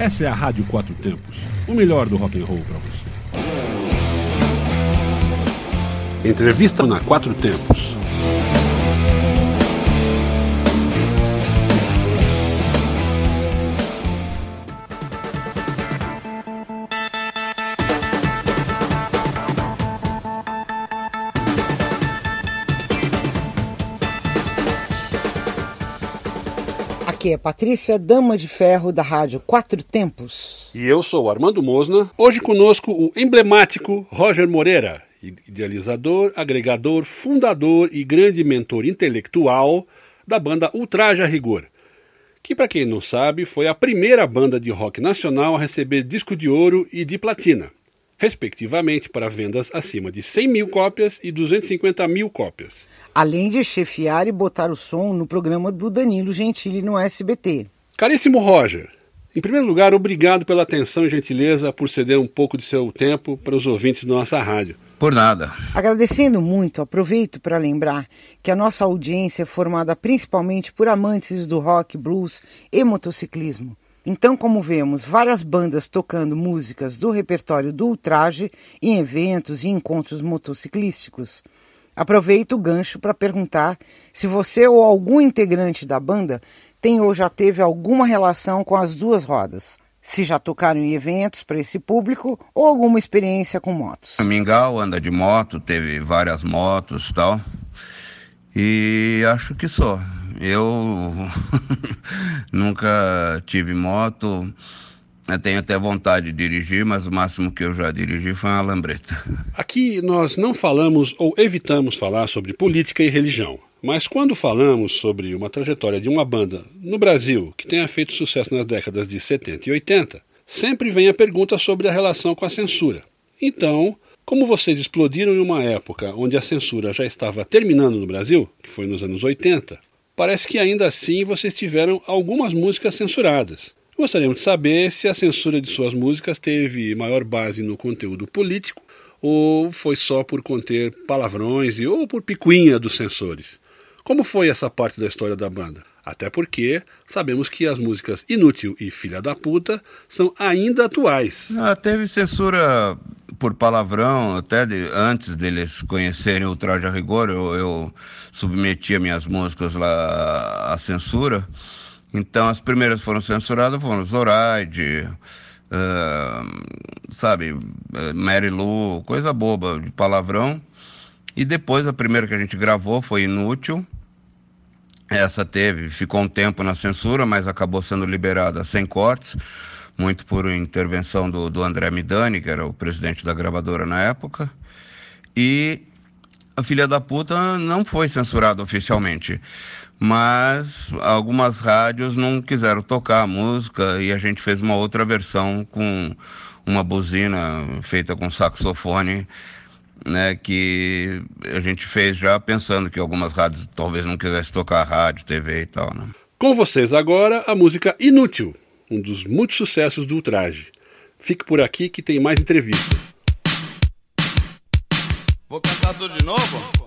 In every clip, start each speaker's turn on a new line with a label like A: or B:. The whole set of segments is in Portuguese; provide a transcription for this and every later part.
A: Essa é a Rádio Quatro Tempos, o melhor do rock and roll para você. Entrevista na Quatro Tempos.
B: É Patrícia, dama de ferro da rádio Quatro Tempos.
A: E eu sou Armando Mosna. Hoje conosco o emblemático Roger Moreira, idealizador, agregador, fundador e grande mentor intelectual da banda Ultraja Rigor, que, para quem não sabe, foi a primeira banda de rock nacional a receber disco de ouro e de platina, respectivamente para vendas acima de 100 mil cópias e 250 mil cópias
B: além de chefiar e botar o som no programa do Danilo Gentili no SBT.
A: Caríssimo Roger, em primeiro lugar, obrigado pela atenção e gentileza por ceder um pouco de seu tempo para os ouvintes da nossa rádio.
C: Por nada.
B: Agradecendo muito, aproveito para lembrar que a nossa audiência é formada principalmente por amantes do rock, blues e motociclismo. Então, como vemos, várias bandas tocando músicas do repertório do ultraje em eventos e encontros motociclísticos. Aproveito o gancho para perguntar se você ou algum integrante da banda tem ou já teve alguma relação com as duas rodas. Se já tocaram em eventos para esse público ou alguma experiência com motos. O
C: Mingau anda de moto, teve várias motos tal. E acho que só. Eu nunca tive moto. Eu tenho até vontade de dirigir, mas o máximo que eu já dirigi foi uma lambreta.
A: Aqui nós não falamos ou evitamos falar sobre política e religião. Mas quando falamos sobre uma trajetória de uma banda no Brasil que tenha feito sucesso nas décadas de 70 e 80, sempre vem a pergunta sobre a relação com a censura. Então, como vocês explodiram em uma época onde a censura já estava terminando no Brasil, que foi nos anos 80, parece que ainda assim vocês tiveram algumas músicas censuradas. Gostaríamos de saber se a censura de suas músicas teve maior base no conteúdo político ou foi só por conter palavrões e ou por picuinha dos censores. Como foi essa parte da história da banda? Até porque sabemos que as músicas Inútil e Filha da Puta são ainda atuais.
C: Ah, teve censura por palavrão, até de, antes deles conhecerem o Traje a Rigor, eu, eu submetia minhas músicas lá à censura. Então as primeiras foram censuradas foram Zoraide, uh, sabe, Mary Lou, coisa boba, de palavrão. E depois a primeira que a gente gravou foi Inútil. Essa teve, ficou um tempo na censura, mas acabou sendo liberada sem cortes, muito por intervenção do, do André Midani, que era o presidente da gravadora na época. E a Filha da Puta não foi censurada oficialmente mas algumas rádios não quiseram tocar a música e a gente fez uma outra versão com uma buzina feita com saxofone, né, que a gente fez já pensando que algumas rádios talvez não quisessem tocar rádio, TV e tal, né?
A: Com vocês agora a música Inútil, um dos muitos sucessos do Ultraje. Fique por aqui que tem mais entrevista.
D: Vou cantar tudo de novo?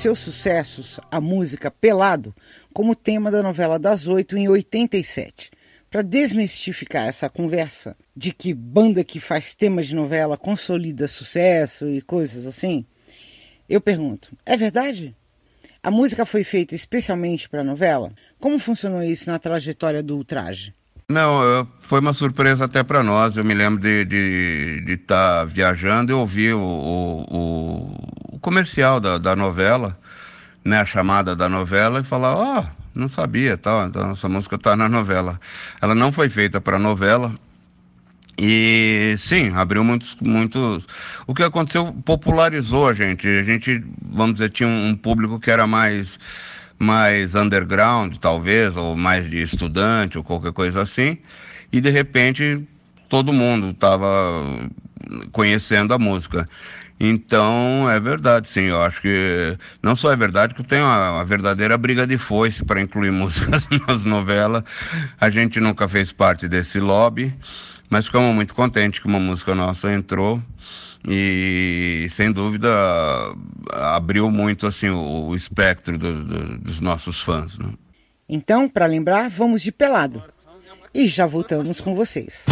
B: Seus sucessos, a música Pelado, como tema da novela das oito em 87. Para desmistificar essa conversa de que banda que faz tema de novela consolida sucesso e coisas assim, eu pergunto: é verdade? A música foi feita especialmente para a novela? Como funcionou isso na trajetória do Ultraje?
C: Não, foi uma surpresa até para nós. Eu me lembro de estar tá viajando e ouvir o, o, o comercial da, da, novela, né, a chamada da novela, e falar: Ó, oh, não sabia, tal, então essa música está na novela. Ela não foi feita para novela. E sim, abriu muitos, muitos. O que aconteceu popularizou a gente. A gente, vamos dizer, tinha um público que era mais mais underground, talvez, ou mais de estudante, ou qualquer coisa assim, e de repente todo mundo estava conhecendo a música. Então, é verdade, sim. Eu acho que não só é verdade que tem uma, uma verdadeira briga de foice para incluir músicas nas novelas. A gente nunca fez parte desse lobby, mas ficamos muito contentes que uma música nossa entrou e sem dúvida abriu muito assim o, o espectro do, do, dos nossos fãs. Né?
B: Então, para lembrar, vamos de pelado e já voltamos com vocês.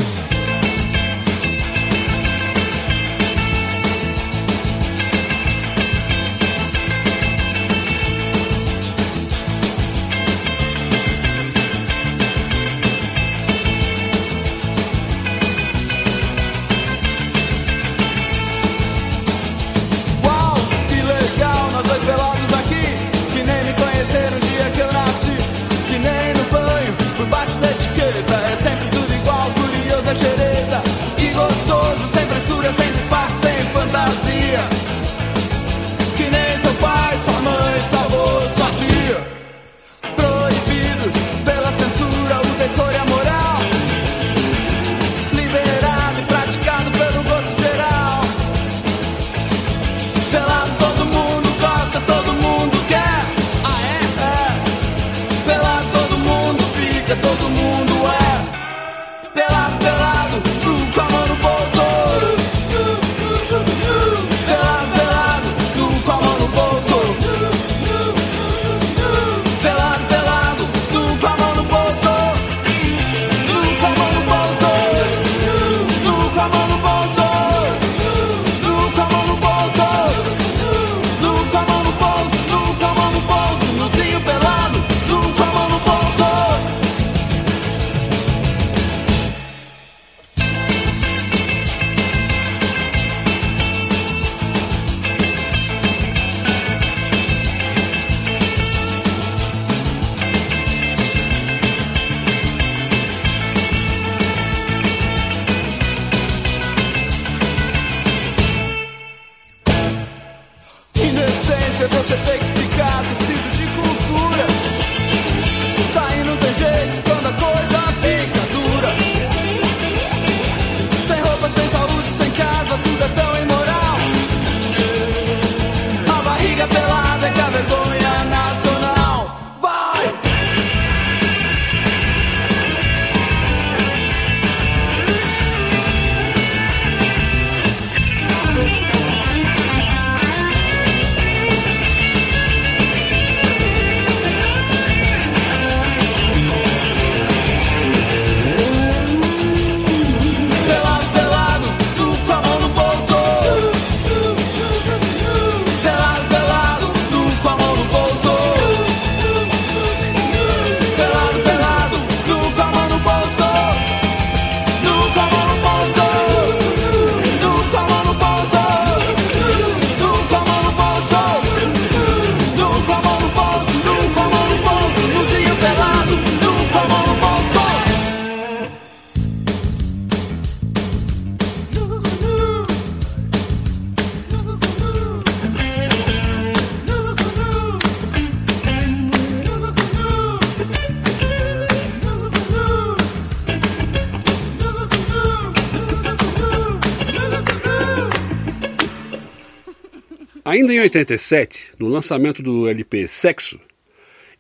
A: Em 87, no lançamento do LP Sexo,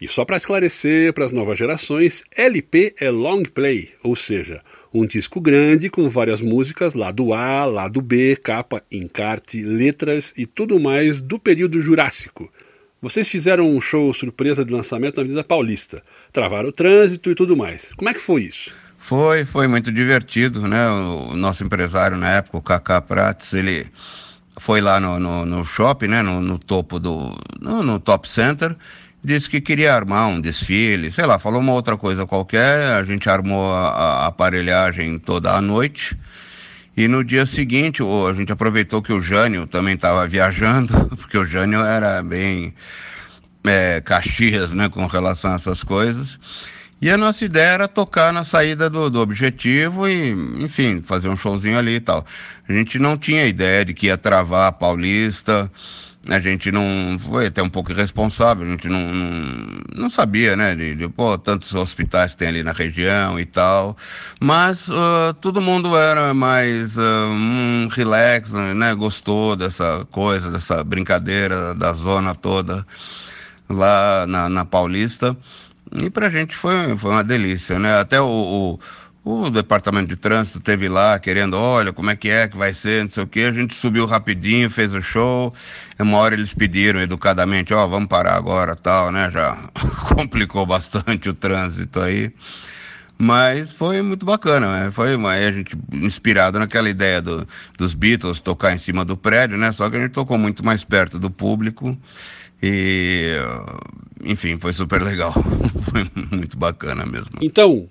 A: e só para esclarecer para as novas gerações, LP é long play, ou seja, Um disco grande com várias músicas, lado A, lado B, capa, encarte, letras e tudo mais do período Jurássico. Vocês fizeram um show surpresa de lançamento na Avenida Paulista, travaram o trânsito e tudo mais. Como é que foi isso?
C: Foi, foi muito divertido, né? O nosso empresário na época, o Kaká Prates, ele foi lá no, no, no shopping, né? No, no topo do. No, no, Top Center, disse que queria armar um desfile, sei lá, falou uma outra coisa qualquer. A gente armou a, a aparelhagem toda a noite. E no dia seguinte, a gente aproveitou que o Jânio também estava viajando, porque o Jânio era bem é, Caxias, né, com relação a essas coisas. E a nossa ideia era tocar na saída do, do objetivo e, enfim, fazer um showzinho ali e tal. A gente não tinha ideia de que ia travar a Paulista, a gente não foi até um pouco irresponsável, a gente não, não, não sabia, né, de, de, pô, tantos hospitais tem ali na região e tal, mas uh, todo mundo era mais uh, um relax, né, gostou dessa coisa, dessa brincadeira da zona toda lá na, na Paulista, e pra gente foi, foi uma delícia, né, até o, o o departamento de trânsito teve lá querendo, olha, como é que é que vai ser, não sei o que. A gente subiu rapidinho, fez o show. Uma hora eles pediram educadamente, ó, oh, vamos parar agora, tal, né? Já complicou bastante o trânsito aí. Mas foi muito bacana, né? Foi uma, a gente inspirado naquela ideia do, dos Beatles tocar em cima do prédio, né? Só que a gente tocou muito mais perto do público e, enfim, foi super legal. foi muito bacana mesmo.
A: Então,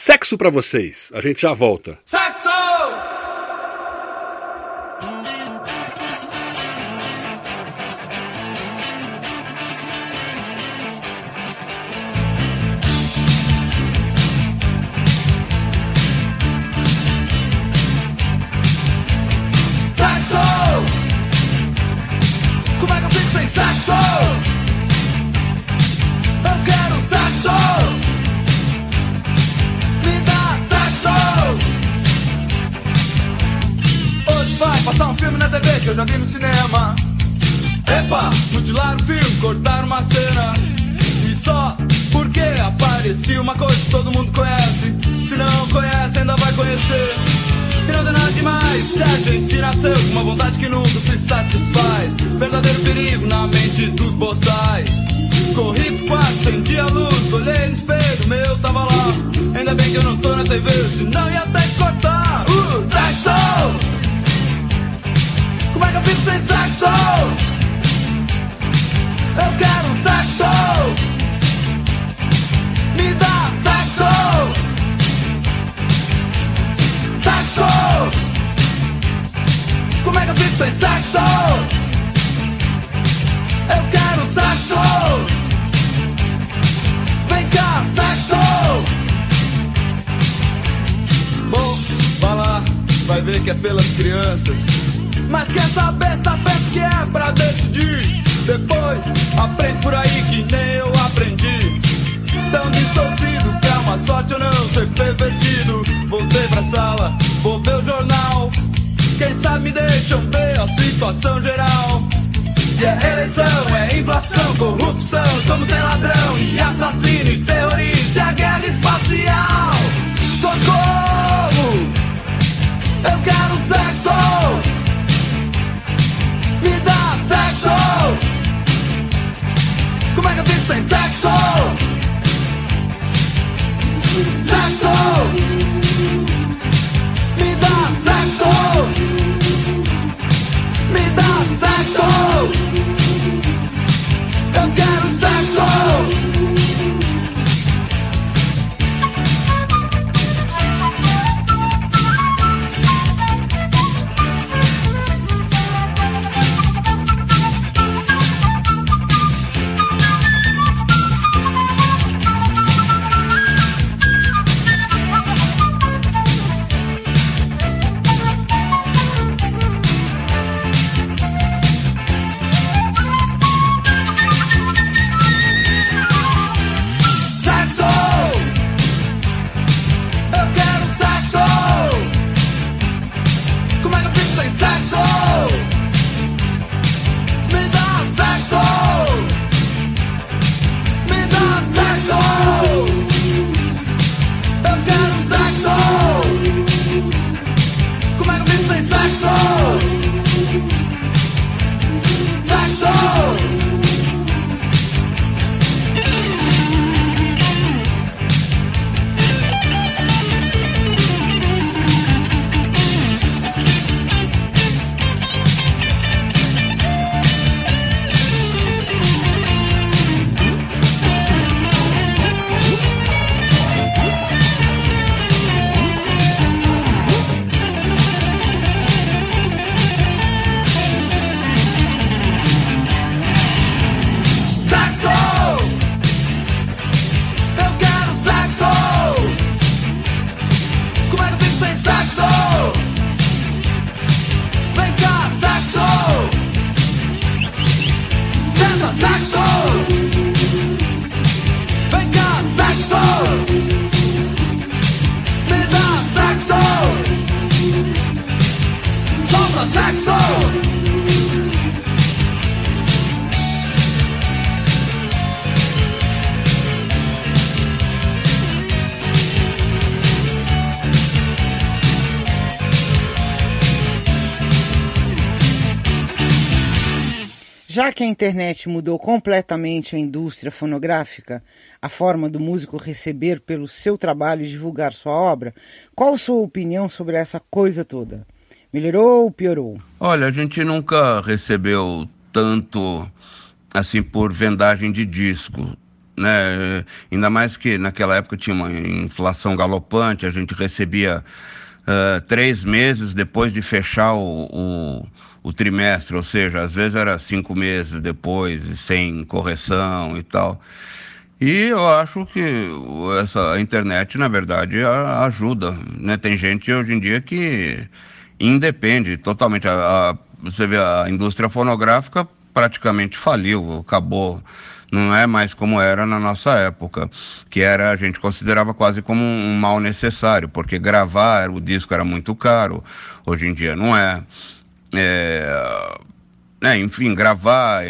A: Sexo para vocês. A gente já volta.
D: Sexo! eu já vi no cinema. Epa, mutilar o filme, cortar uma cena. E só porque aparecia uma coisa que todo mundo conhece. Se não conhece, ainda vai conhecer. E não tem nada demais se a gente nasceu com uma vontade que nunca se satisfaz. Verdadeiro perigo na mente dos boçais. Corri pro quarto, senti a luz, olhei no espelho, meu tava lá. Ainda bem que eu não tô na TV, senão ia até cortar. Uh, sexo! Como é que eu fico sem saxo? Eu quero um saxo. Me dá saxo. Saxo. Como é que eu fico sem saxo? Eu quero um saxo. Vem cá, saxo. Bom, vai lá, vai ver que é pelas crianças. Mas que essa besta tá fez que é pra decidir. Depois aprende por aí que nem eu aprendi. Tão distorcido que é uma sorte eu não ser pervertido. Voltei pra sala, vou ver o jornal. Quem sabe me deixam ver a situação geral. E é eleição, é inflação, corrupção. Como tem ladrão e assassino e terrorista, a guerra
B: internet mudou completamente a indústria fonográfica, a forma do músico receber pelo seu trabalho e divulgar sua obra, qual sua opinião sobre essa coisa toda? Melhorou ou piorou?
C: Olha, a gente nunca recebeu tanto assim por vendagem de disco. Né? Ainda mais que naquela época tinha uma inflação galopante, a gente recebia uh, três meses depois de fechar o, o o trimestre, ou seja, às vezes era cinco meses depois, sem correção e tal. E eu acho que essa internet, na verdade, ajuda. Né? Tem gente hoje em dia que independe totalmente. A, a, você vê a indústria fonográfica praticamente faliu, acabou. Não é mais como era na nossa época, que era a gente considerava quase como um mal necessário, porque gravar o disco era muito caro. Hoje em dia não é é, né, enfim, gravar,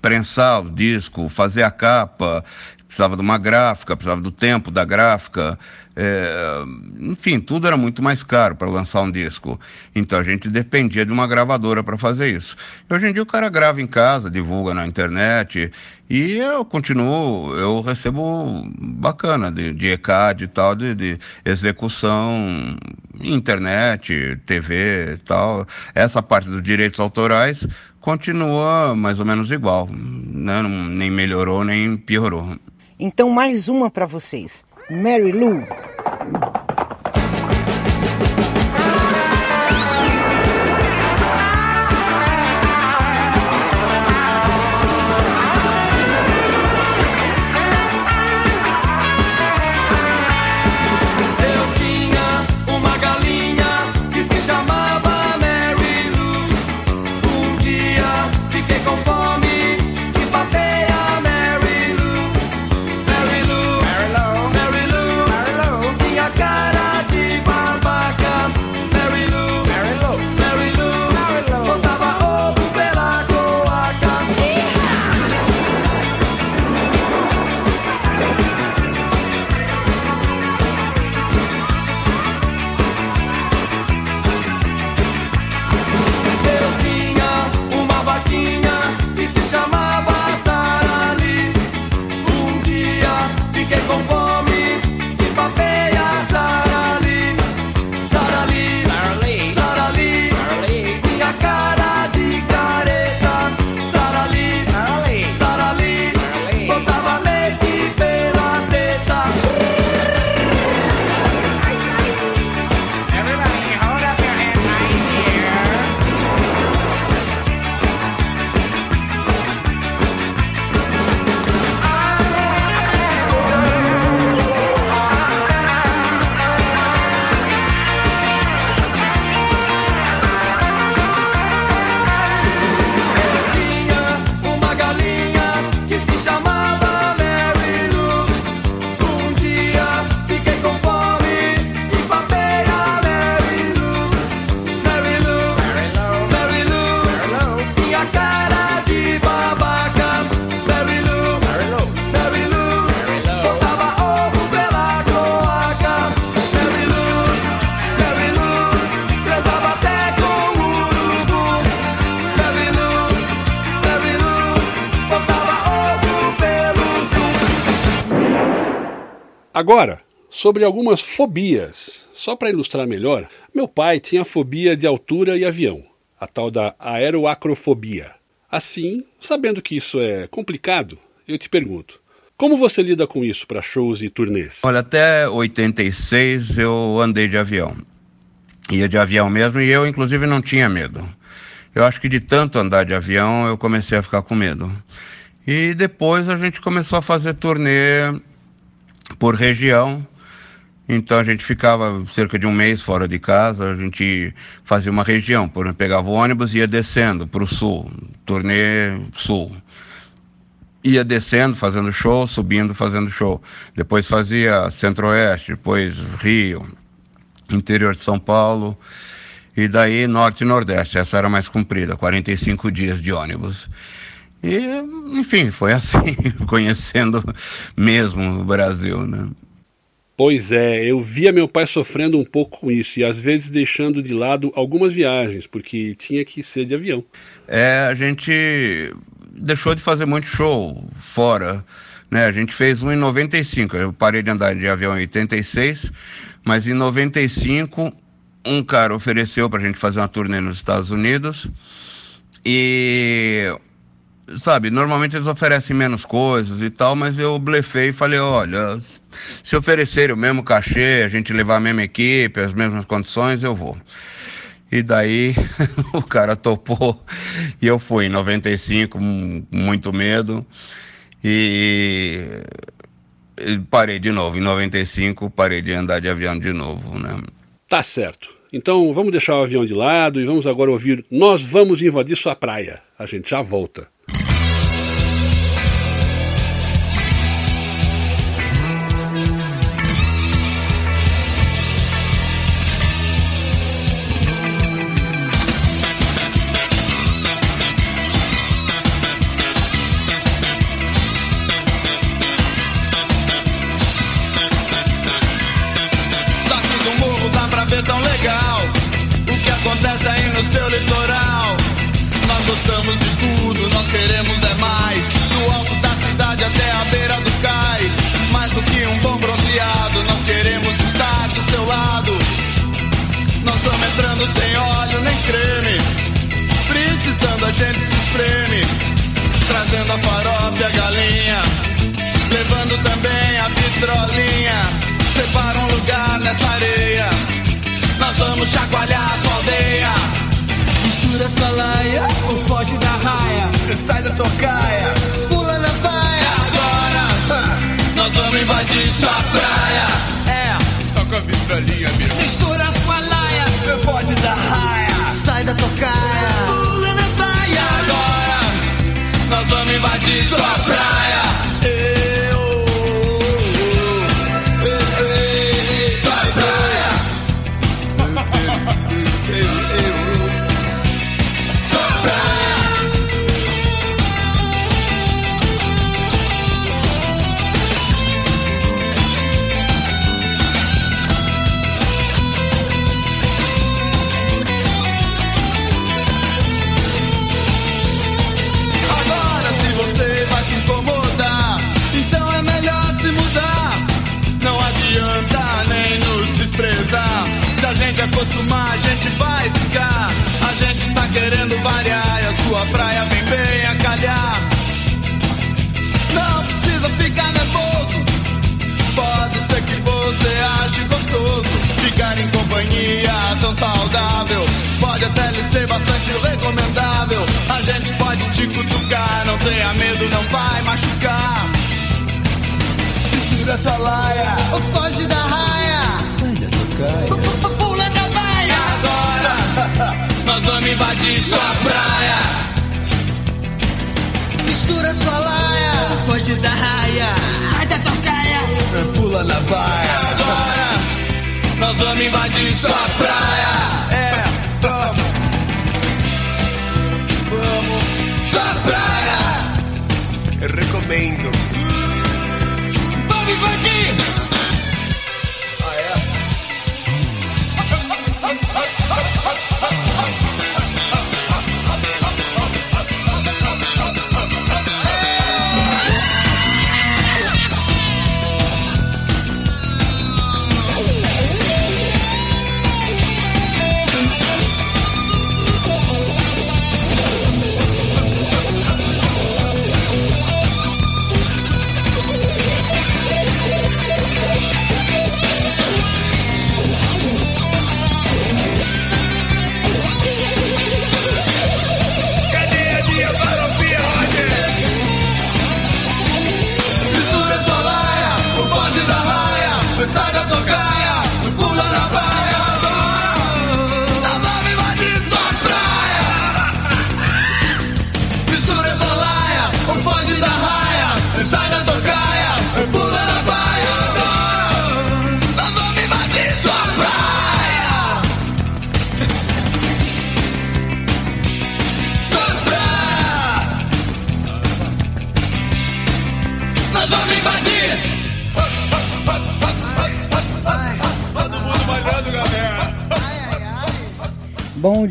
C: prensar o disco, fazer a capa, precisava de uma gráfica, precisava do tempo da gráfica, é, enfim, tudo era muito mais caro para lançar um disco. Então a gente dependia de uma gravadora para fazer isso. E hoje em dia o cara grava em casa, divulga na internet, e eu continuo, eu recebo bacana de, de ECAD e tal, de, de execução, internet, TV e tal. Essa parte dos direitos autorais continua mais ou menos igual, né? nem melhorou nem piorou.
B: Então mais uma para vocês. Mary Lou.
A: Agora, sobre algumas fobias. Só para ilustrar melhor, meu pai tinha fobia de altura e avião, a tal da aeroacrofobia. Assim, sabendo que isso é complicado, eu te pergunto: como você lida com isso para shows e turnês?
C: Olha, até 86 eu andei de avião. Ia de avião mesmo e eu, inclusive, não tinha medo. Eu acho que de tanto andar de avião eu comecei a ficar com medo. E depois a gente começou a fazer turnê por região. Então a gente ficava cerca de um mês fora de casa, a gente fazia uma região, por exemplo, pegava o ônibus e ia descendo para o sul, turnê sul. Ia descendo, fazendo show, subindo, fazendo show. Depois fazia centro-oeste, depois Rio, interior de São Paulo, e daí norte e nordeste. Essa era mais comprida, 45 dias de ônibus. E, enfim, foi assim, conhecendo mesmo o Brasil, né?
A: Pois é, eu via meu pai sofrendo um pouco com isso e às vezes deixando de lado algumas viagens, porque tinha que ser de avião.
C: É, a gente deixou de fazer muito show fora, né? A gente fez um em 95, eu parei de andar de avião em 86, mas em 95 um cara ofereceu para a gente fazer uma turnê nos Estados Unidos e sabe, normalmente eles oferecem menos coisas e tal, mas eu blefei e falei, olha, se oferecerem o mesmo cachê, a gente levar a mesma equipe, as mesmas condições, eu vou. E daí o cara topou e eu fui em 95, com muito medo. E, e parei de novo. Em 95 parei de andar de avião de novo, né?
A: Tá certo. Então vamos deixar o avião de lado e vamos agora ouvir Nós Vamos Invadir Sua Praia. A gente já volta.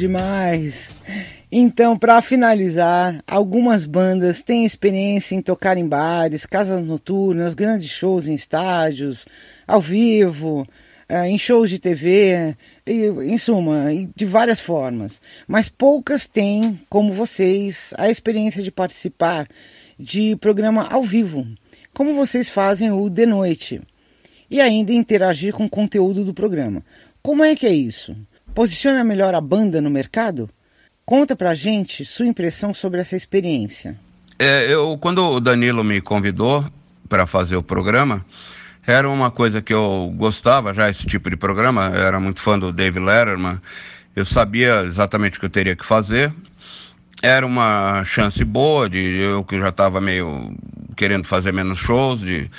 B: Demais. Então, para finalizar, algumas bandas têm experiência em tocar em bares, casas noturnas, grandes shows em estádios, ao vivo, eh, em shows de TV, em suma, de várias formas. Mas poucas têm, como vocês, a experiência de participar de programa ao vivo, como vocês fazem o de noite, e ainda interagir com o conteúdo do programa. Como é que é isso? Posiciona melhor a banda no mercado? Conta pra gente sua impressão sobre essa experiência.
C: É, eu, quando o Danilo me convidou para fazer o programa, era uma coisa que eu gostava já, esse tipo de programa. Eu era muito fã do Dave Letterman. Eu sabia exatamente o que eu teria que fazer. Era uma chance boa de eu que já estava meio querendo fazer menos shows, de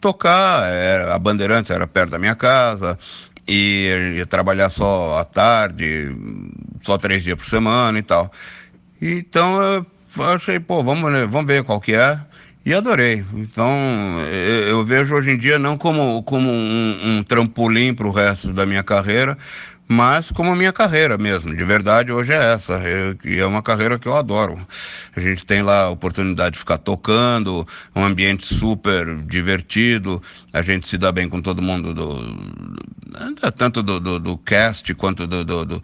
C: tocar. Era, a Bandeirantes era perto da minha casa e trabalhar só à tarde, só três dias por semana e tal. Então eu achei, pô, vamos, vamos ver qual que é. E adorei. Então, eu vejo hoje em dia não como, como um, um trampolim para o resto da minha carreira, mas como a minha carreira mesmo. De verdade, hoje é essa. E é uma carreira que eu adoro. A gente tem lá a oportunidade de ficar tocando, um ambiente super divertido, a gente se dá bem com todo mundo, do, tanto do, do, do cast quanto do, do, do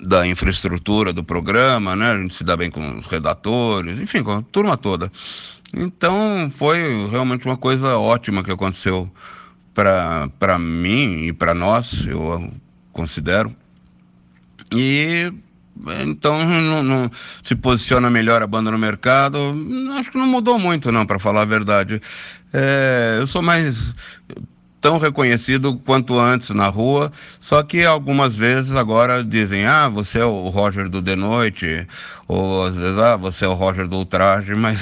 C: da infraestrutura do programa, né? A gente se dá bem com os redatores, enfim, com a turma toda. Então foi realmente uma coisa ótima que aconteceu para mim e para nós, eu considero. E então não, não, se posiciona melhor a banda no mercado. Acho que não mudou muito, não, para falar a verdade. É, eu sou mais tão reconhecido quanto antes na rua, só que algumas vezes agora dizem, ah, você é o Roger do De Noite, ou às vezes, ah, você é o Roger do Ultraje, mas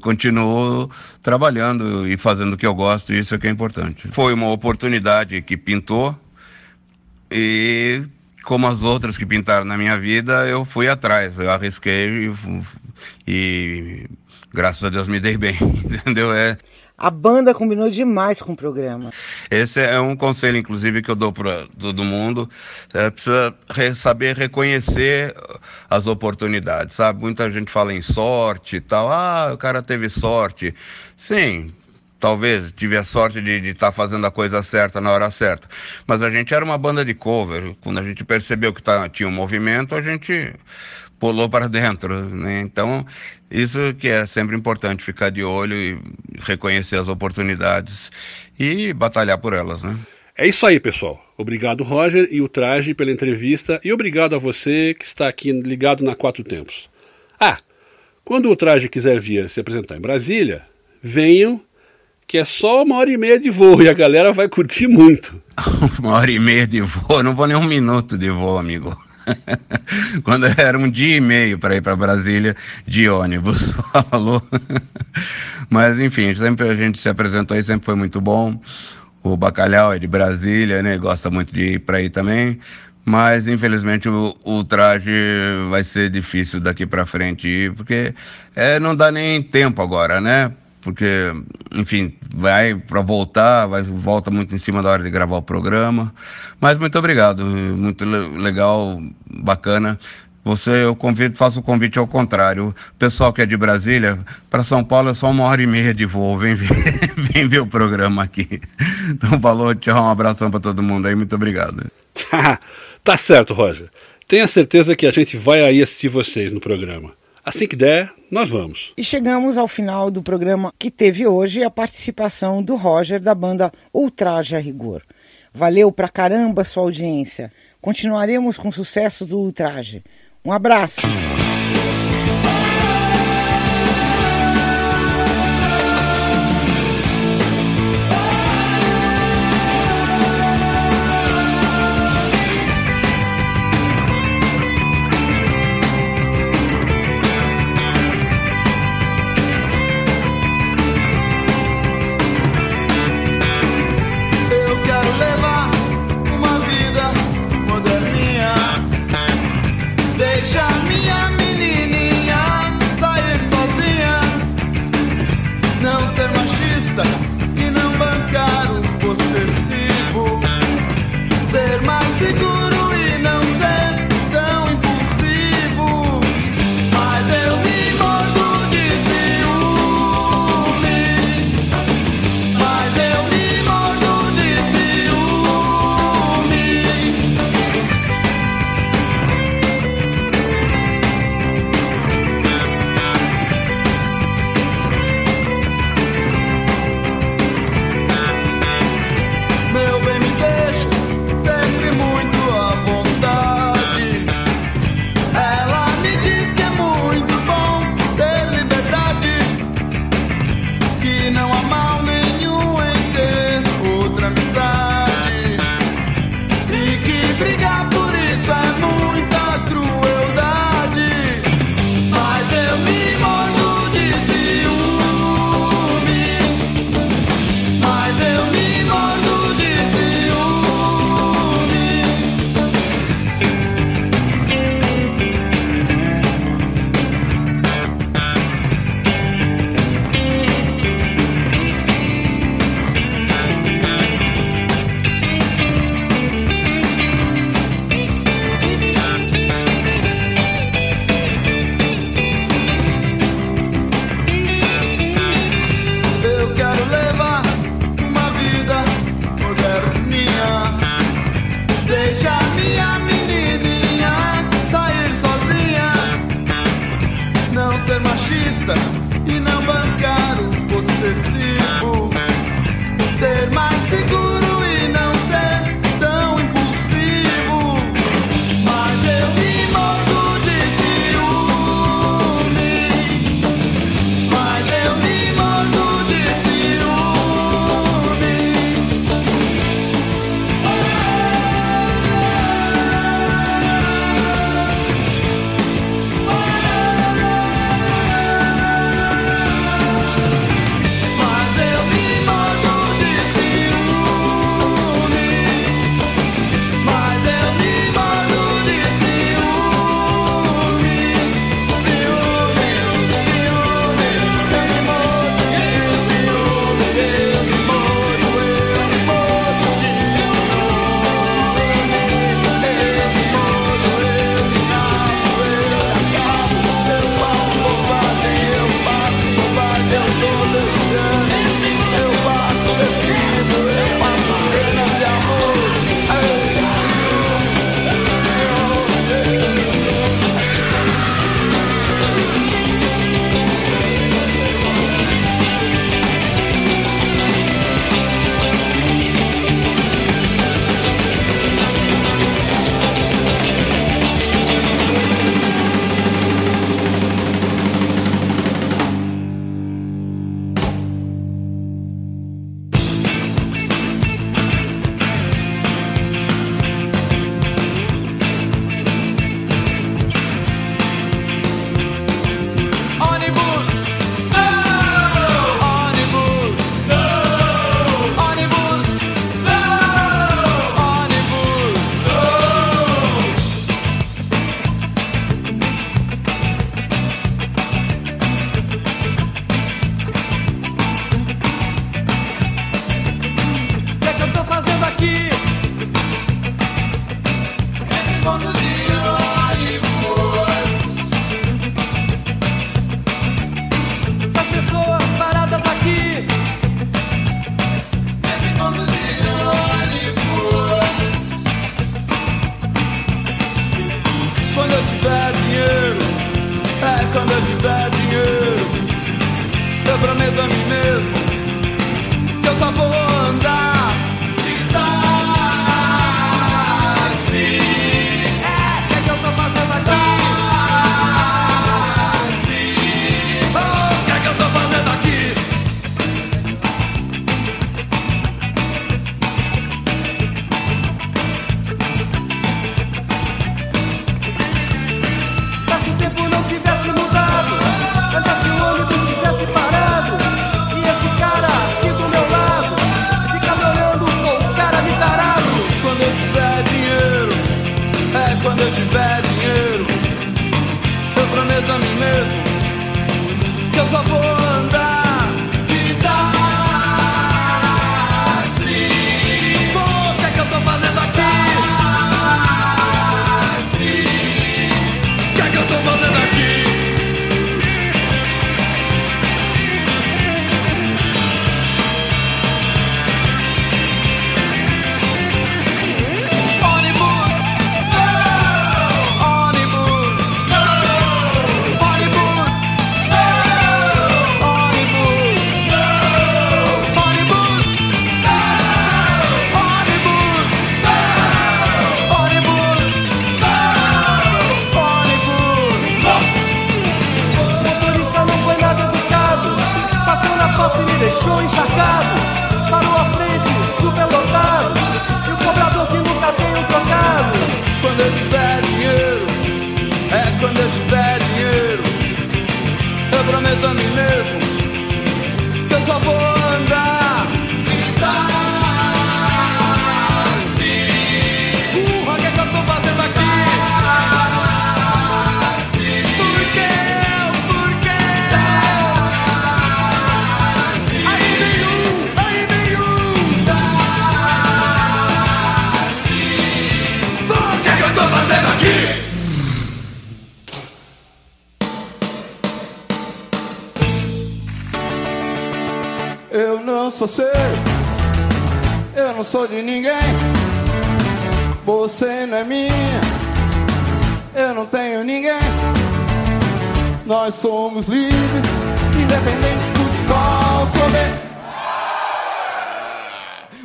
C: continuo trabalhando e fazendo o que eu gosto, e isso é que é importante. Foi uma oportunidade que pintou, e como as outras que pintaram na minha vida, eu fui atrás, eu arrisquei e, e graças a Deus me dei bem, entendeu? É,
B: a banda combinou demais com o programa.
C: Esse é um conselho, inclusive, que eu dou para todo mundo. É, precisa re saber reconhecer as oportunidades, sabe? Muita gente fala em sorte e tal. Ah, o cara teve sorte. Sim, talvez tive a sorte de estar tá fazendo a coisa certa na hora certa. Mas a gente era uma banda de cover. Quando a gente percebeu que tá, tinha um movimento, a gente pulou para dentro. Né? Então, isso que é sempre importante, ficar de olho e reconhecer as oportunidades e batalhar por elas. Né?
A: É isso aí, pessoal. Obrigado, Roger e o Traje, pela entrevista e obrigado a você que está aqui ligado na Quatro Tempos. Ah, quando o Traje quiser vir se apresentar em Brasília, venham, que é só uma hora e meia de voo e a galera vai curtir muito.
C: uma hora e meia de voo? Não vou nem um minuto de voo, amigo. Quando era um dia e meio para ir para Brasília de ônibus, falou. Mas enfim, sempre a gente se apresentou aí, sempre foi muito bom. O Bacalhau é de Brasília, né? Gosta muito de ir para aí também. Mas infelizmente o, o, traje vai ser difícil daqui para frente, porque é, não dá nem tempo agora, né? Porque, enfim, vai para voltar, vai, volta muito em cima da hora de gravar o programa. Mas muito obrigado, muito legal, bacana. Você, eu convido, faço o convite ao contrário. O pessoal que é de Brasília, para São Paulo é só uma hora e meia de voo. Vem ver, vem ver o programa aqui. Então, falou, tchau, um abração para todo mundo aí, muito obrigado.
A: tá certo, Roger. Tenha certeza que a gente vai aí assistir vocês no programa. Assim que der, nós vamos.
B: E chegamos ao final do programa que teve hoje a participação do Roger da banda Ultraje a Rigor. Valeu pra caramba sua audiência. Continuaremos com o sucesso do Ultraje. Um abraço.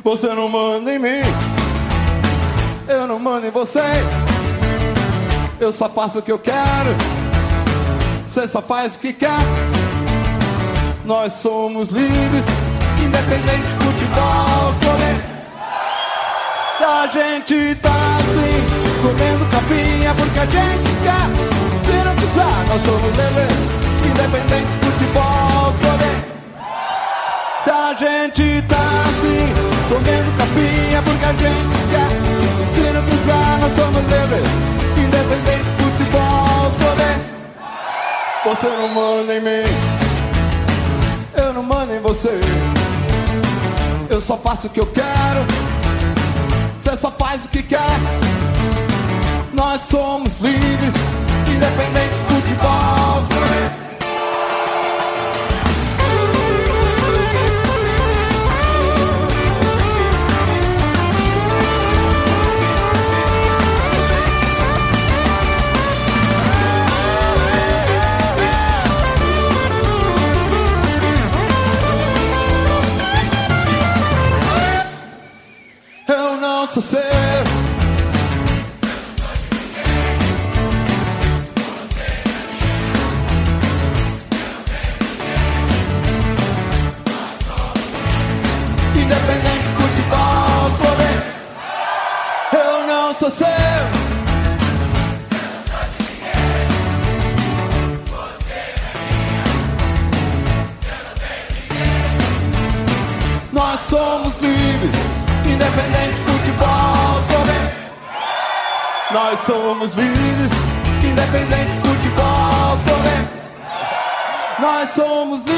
D: Você não manda em mim, eu não mando em você. Eu só faço o que eu quero, você só faz o que quer. Nós somos livres, independente do futebol, correr. Se a gente tá assim, comendo capinha porque a gente quer. Se não quiser, nós somos livres, independente do futebol, correr. Se a gente tá assim, Comendo capinha porque a gente quer Se não quiser nós somos livres Independente, futebol, poder. Você não manda em mim Eu não mando em você. Eu só faço o que eu quero Você só faz o que quer. Nós somos livres Independente say. somos livres, independente de futebol, correr. Nós somos livres.